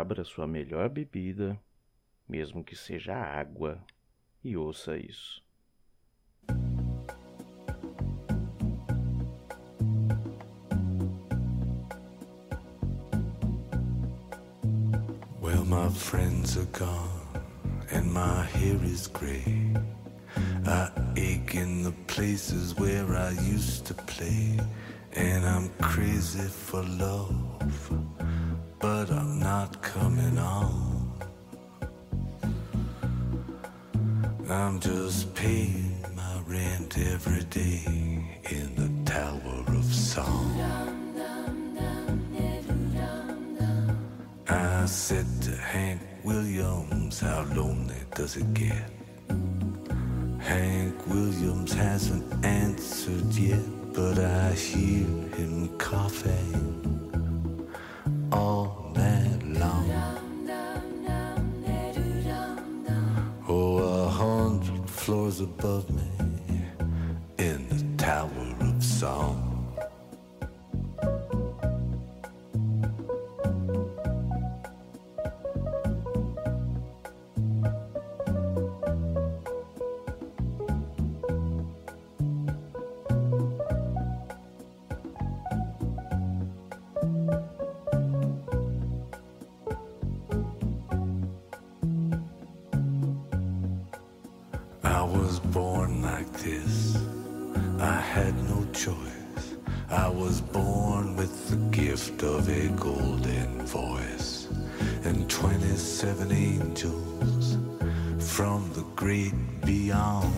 abra sua melhor bebida, mesmo que seja água, e ouça isso. Well, my friends are gone, and my hair is gray. I ache in the places where I used to play, and I'm crazy for love, but I'm not coming on. I'm just paying my rent every day in the Tower of Song. I said to Hank Williams, How lonely does it get? Hank Williams hasn't answered yet, but I hear him coughing all above me in the Tower of Song. I was born like this. I had no choice. I was born with the gift of a golden voice and 27 angels from the great beyond.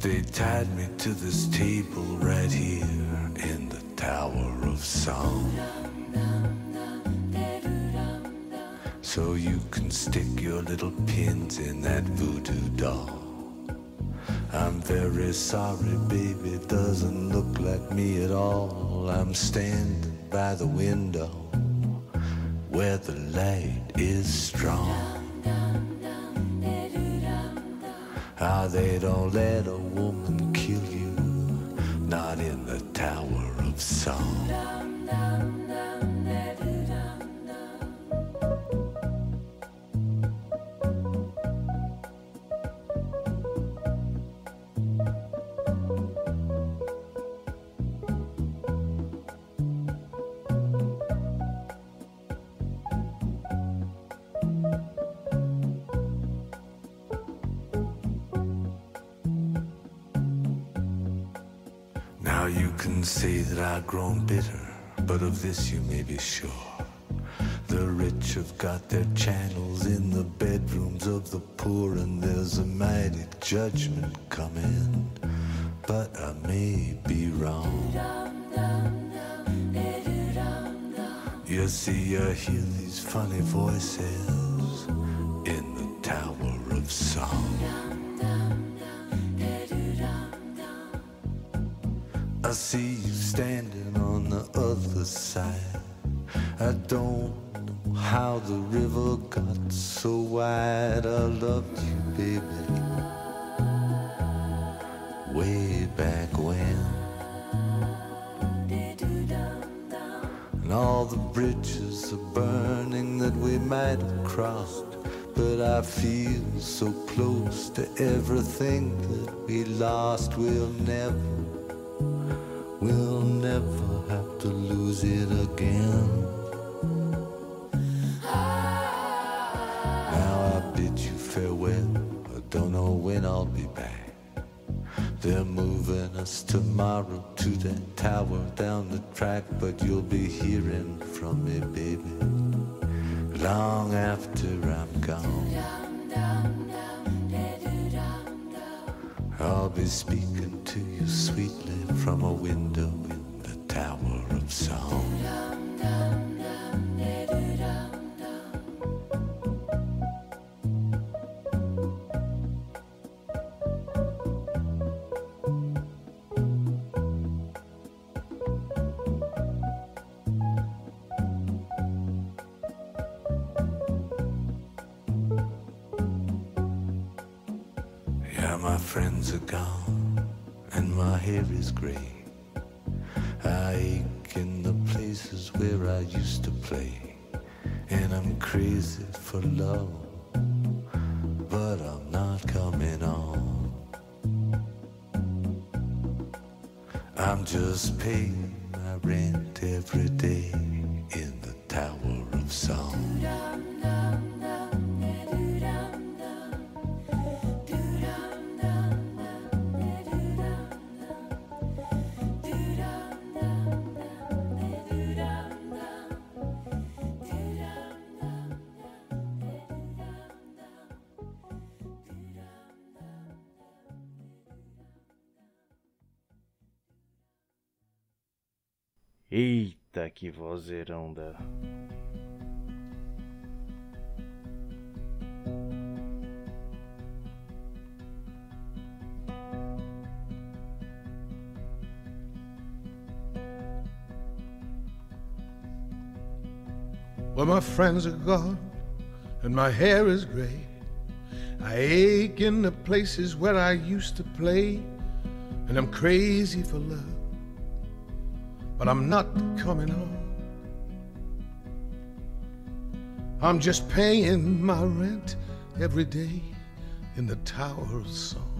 They tied me to this table right here in the Tower of Song. So you can stick your little pins in that voodoo doll. I'm very sorry, baby, doesn't look like me at all. I'm standing by the window where the light is strong. Ah, they don't let a woman kill you, not in the Tower of Song. Grown bitter, but of this you may be sure. The rich have got their channels in the bedrooms of the poor, and there's a mighty judgment coming. But I may be wrong. You see, I hear these funny voices in the Tower of Song. I see you standing on the other side. I don't know how the river got so wide. I loved you, baby, way back when. And all the bridges are burning that we might have crossed. But I feel so close to everything that we lost. We'll never We'll never have to lose it again. Now I bid you farewell. I don't know when I'll be back. They're moving us tomorrow to that tower down the track, but you'll be hearing from me, baby, long after I'm gone. I'll be speaking to you sweetly from a window in the Tower of Song. Yeah, my friends are gone, and my hair is gray. I ache in the places where I used to play. And I'm crazy for love, but I'm not coming on. I'm just paying my rent every day Eita, que vozeirão da. Well, my friends are gone and my hair is gray. I ache in the places where I used to play, and I'm crazy for love but I'm not coming home. I'm just paying my rent every day in the Tower of Song.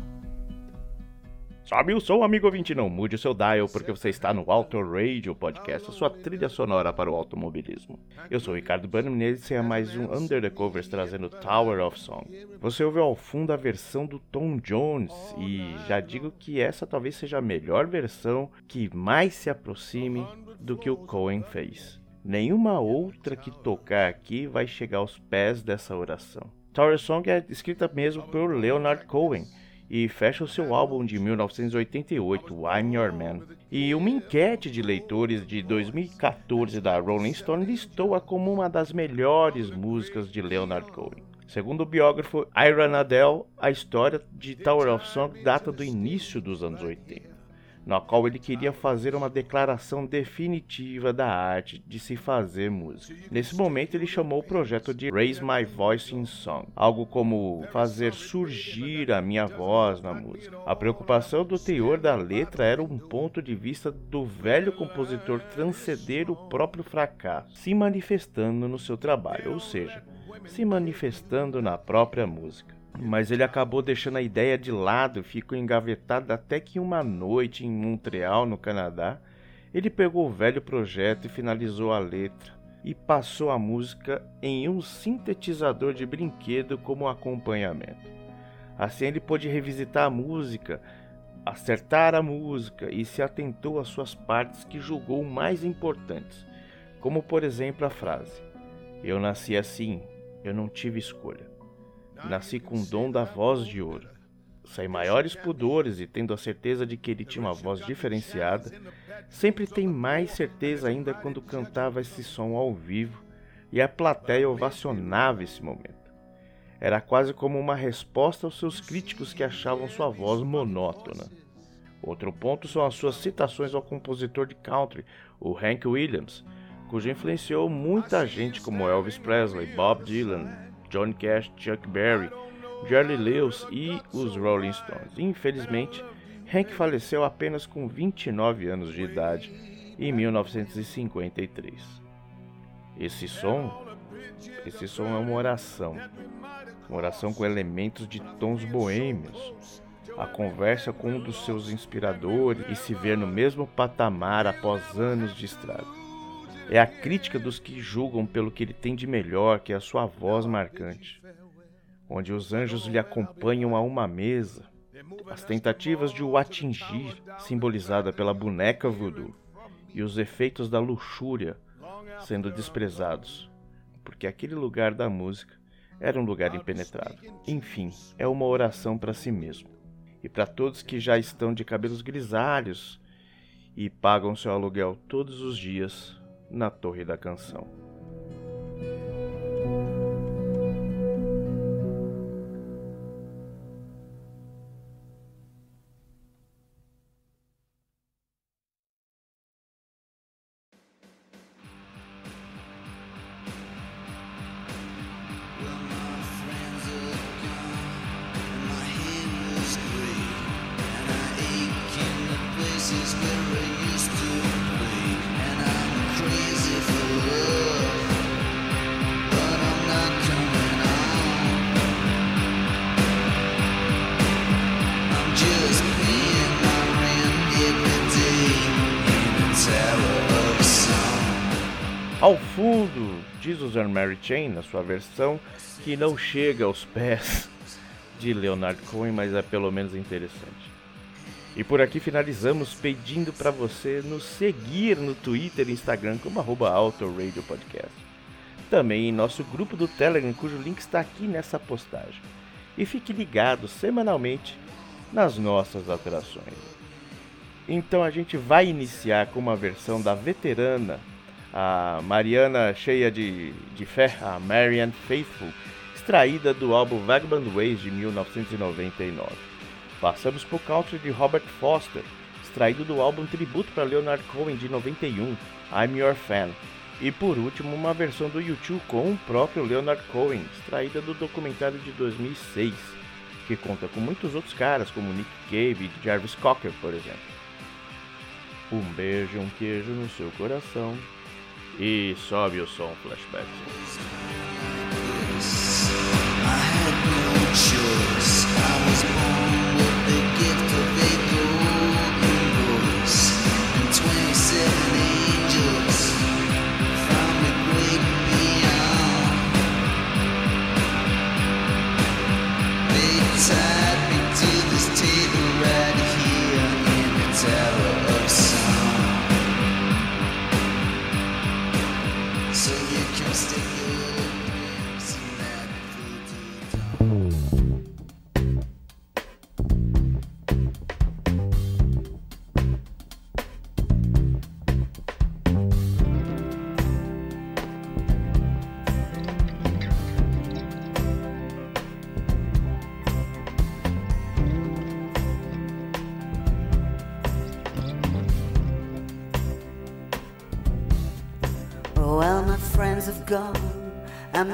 Sobe o som, amigo ouvinte, não mude o seu dial, porque você está no Auto Radio Podcast, a sua trilha sonora para o automobilismo. Eu sou Ricardo Bannerman e esse é mais um Under the Covers trazendo Tower of Song. Você ouviu ao fundo a versão do Tom Jones e já digo que essa talvez seja a melhor versão que mais se aproxime do que o Cohen fez. Nenhuma outra que tocar aqui vai chegar aos pés dessa oração. Tower Song é escrita mesmo por Leonard Cohen e fecha o seu álbum de 1988, I'm Your Man. E uma enquete de leitores de 2014 da Rolling Stone listou-a como uma das melhores músicas de Leonard Cohen. Segundo o biógrafo Ira Adele, a história de Tower of Song data do início dos anos 80 na qual ele queria fazer uma declaração definitiva da arte de se fazer música. Nesse momento, ele chamou o projeto de Raise My Voice in Song, algo como fazer surgir a minha voz na música. A preocupação do teor da letra era um ponto de vista do velho compositor transcender o próprio fracasso, se manifestando no seu trabalho, ou seja, se manifestando na própria música mas ele acabou deixando a ideia de lado, ficou engavetado até que uma noite em Montreal, no Canadá, ele pegou o velho projeto e finalizou a letra e passou a música em um sintetizador de brinquedo como acompanhamento. Assim ele pôde revisitar a música, acertar a música e se atentou às suas partes que julgou mais importantes, como por exemplo a frase: Eu nasci assim, eu não tive escolha. Nasci com o dom da voz de ouro. Sem maiores pudores e tendo a certeza de que ele tinha uma voz diferenciada, sempre tem mais certeza ainda quando cantava esse som ao vivo e a plateia ovacionava esse momento. Era quase como uma resposta aos seus críticos que achavam sua voz monótona. Outro ponto são as suas citações ao compositor de country, o Hank Williams, cujo influenciou muita gente como Elvis Presley, Bob Dylan, John Cash, Chuck Berry, Jerry Lewis e os Rolling Stones. Infelizmente, Hank faleceu apenas com 29 anos de idade em 1953. Esse som, esse som é uma oração, uma oração com elementos de tons boêmios. A conversa com um dos seus inspiradores e se ver no mesmo patamar após anos de estrada. É a crítica dos que julgam pelo que ele tem de melhor, que é a sua voz marcante. Onde os anjos lhe acompanham a uma mesa, as tentativas de o atingir, simbolizada pela boneca voodoo, e os efeitos da luxúria sendo desprezados, porque aquele lugar da música era um lugar impenetrável. Enfim, é uma oração para si mesmo. E para todos que já estão de cabelos grisalhos e pagam seu aluguel todos os dias na Torre da Canção. Ao fundo, Jesus and Mary Chain, na sua versão, que não chega aos pés de Leonard Cohen, mas é pelo menos interessante. E por aqui finalizamos pedindo para você nos seguir no Twitter e Instagram como arroba Podcast. Também em nosso grupo do Telegram, cujo link está aqui nessa postagem. E fique ligado semanalmente nas nossas atrações. Então a gente vai iniciar com uma versão da veterana, a Mariana cheia de, de fé, a Marianne Faithful, extraída do álbum Vagabond Ways de 1999. Passamos por country de Robert Foster, extraído do álbum tributo para Leonard Cohen de 91, I'm Your Fan. E por último, uma versão do YouTube com o próprio Leonard Cohen, extraída do documentário de 2006, que conta com muitos outros caras, como Nick Cave e Jarvis Cocker, por exemplo. Um beijo, um queijo no seu coração e sobe o som flashback.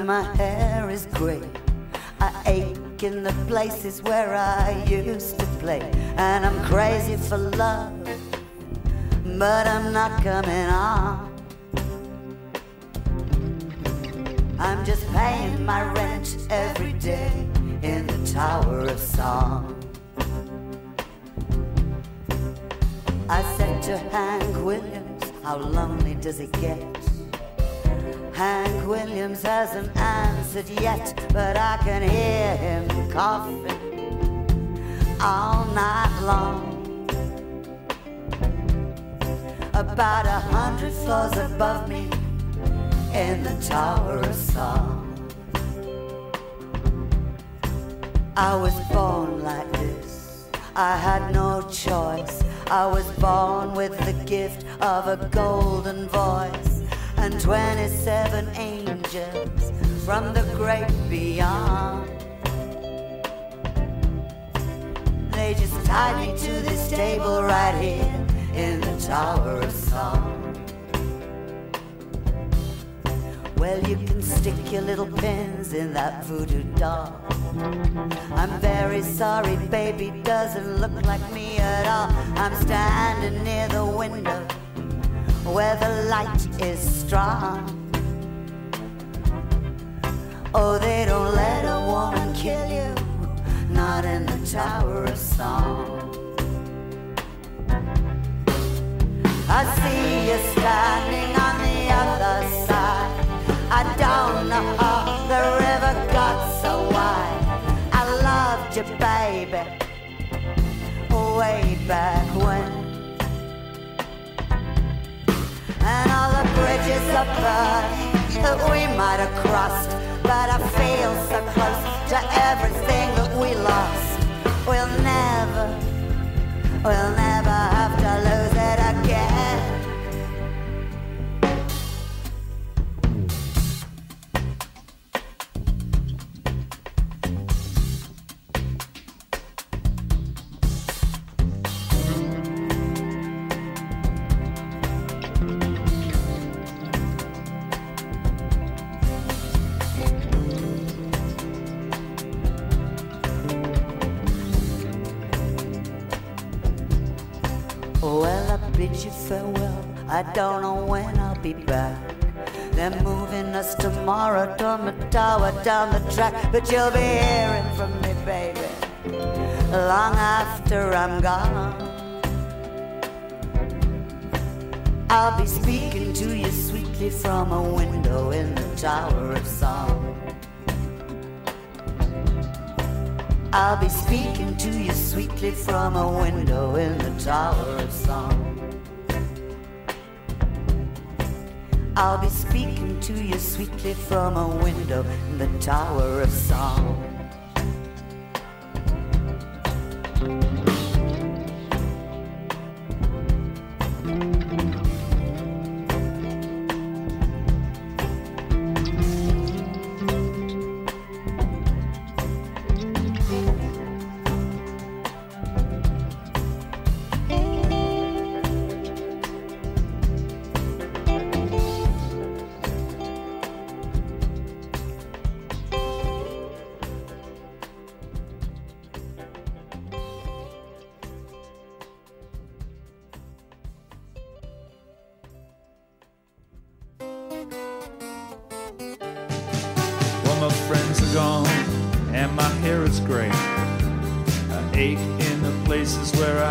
My hair is gray. I ache in the places where I used to play, and I'm crazy for love, but I'm not coming on. I'm just paying my rent every day in the Tower of Song. I said to Hank Williams, How lonely does it get? Hank Williams hasn't answered yet, but I can hear him coughing all night long. About a hundred floors above me in the Tower of Song. I was born like this, I had no choice. I was born with the gift of a golden voice and 27 angels from the great beyond. They just tied me to this table right here in the Tower of Song. Well, you can stick your little pins in that voodoo doll. I'm very sorry, baby, doesn't look like me at all. I'm standing near the window where the light is strong. Oh, they don't let a woman kill you, not in the Tower of Song. I see you standing on the other side. I don't know how the river got so wide. I loved you, baby, way back when. Bridges burning that we might have crossed. But I feel so close to everything that we lost. We'll never, we'll never have to lose I bid you farewell. I don't know when I'll be back. They're moving us tomorrow to tower down the track, but you'll be hearing from me, baby, long after I'm gone. I'll be speaking to you sweetly from a window in the Tower of Song. I'll be speaking to you sweetly from a window in the Tower of Song. I'll be speaking to you sweetly from a window in the Tower of Song.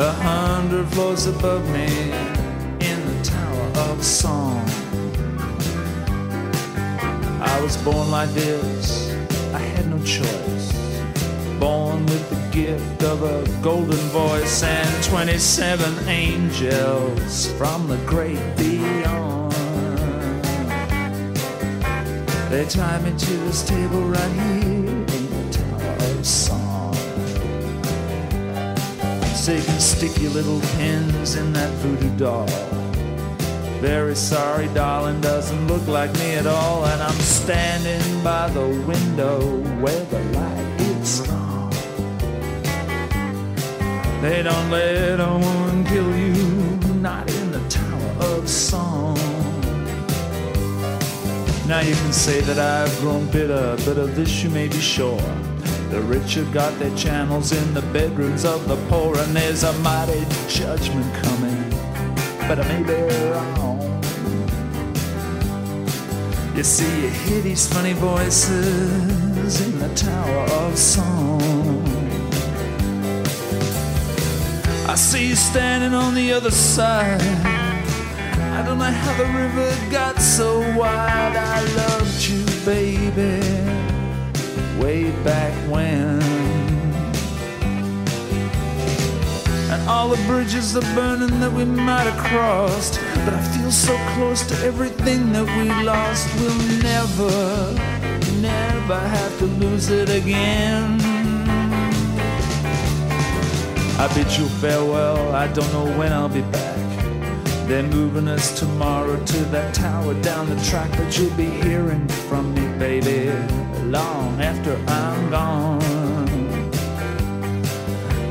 A hundred floors above me in the Tower of Song. I was born like this, I had no choice. Born with the gift of a golden voice and 27 angels from the great beyond. They tied me to this table right here in the Tower of Song. You can stick your little pins in that voodoo doll. Very sorry, darling, doesn't look like me at all. And I'm standing by the window where the light is strong. They don't let a woman kill you, not in the Tower of Song. Now you can say that I've grown bitter, but of this you may be sure. The rich have got their channels in the bedrooms of the poor, and there's a mighty judgment coming, but I may be wrong. You see, you hear these funny voices in the Tower of Song. I see you standing on the other side. I don't know how the river got so wide. I baby, way back when. And all the bridges are burning that we might have crossed. But I feel so close to everything that we lost. We'll never, never have to lose it again. I bid you farewell, I don't know when I'll be back. They're moving us tomorrow to that tower down the track, but you'll be hearing from me, baby, long after I'm gone.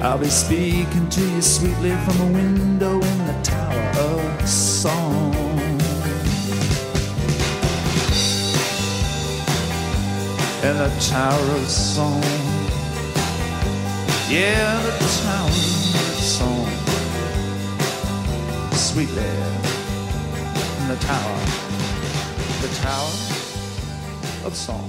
I'll be speaking to you sweetly from a window in the Tower of Song. In the Tower of Song. Yeah, the town song. Sweet there in the tower. The tower of song.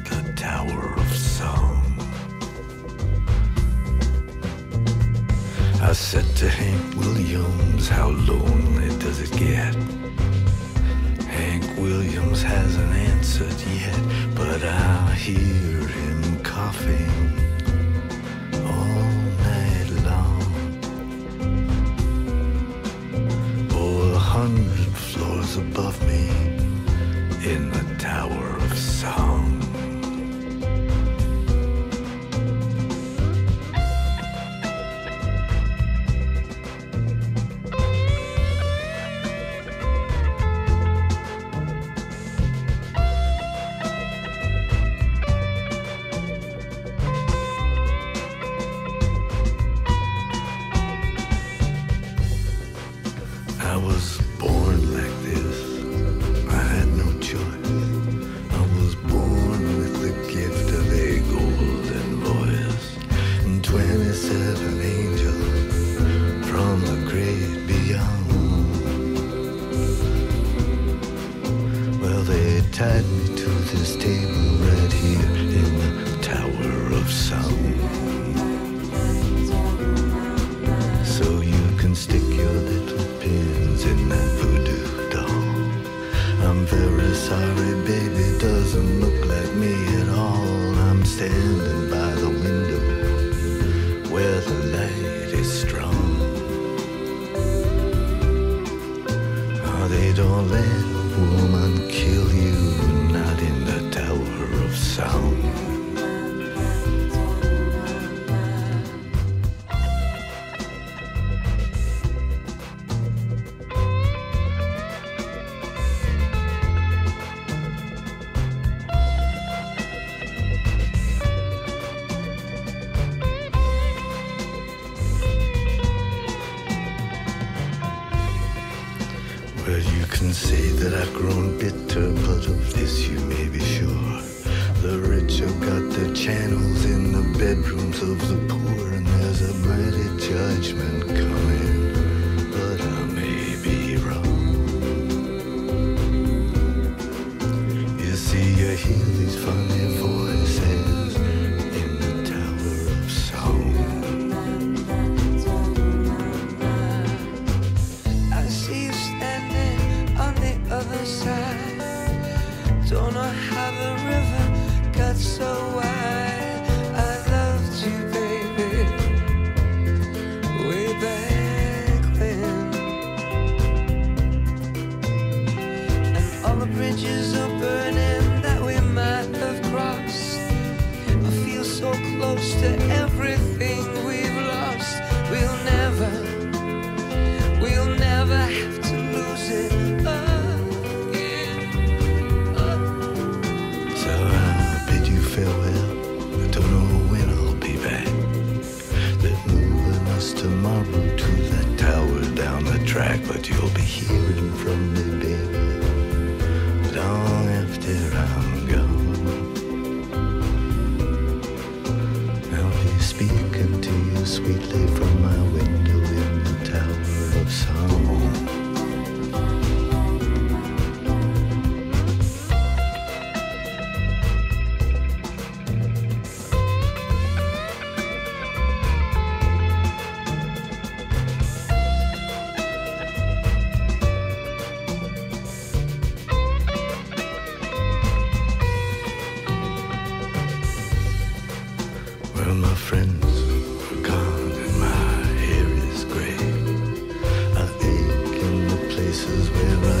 I said to Hank Williams, how lonely does it get? Hank Williams hasn't answered yet, but I hear him coughing. To the tower down the track, but you'll be hearing from me, baby, long after I'm gone. I'll be speaking to you sweetly from places where I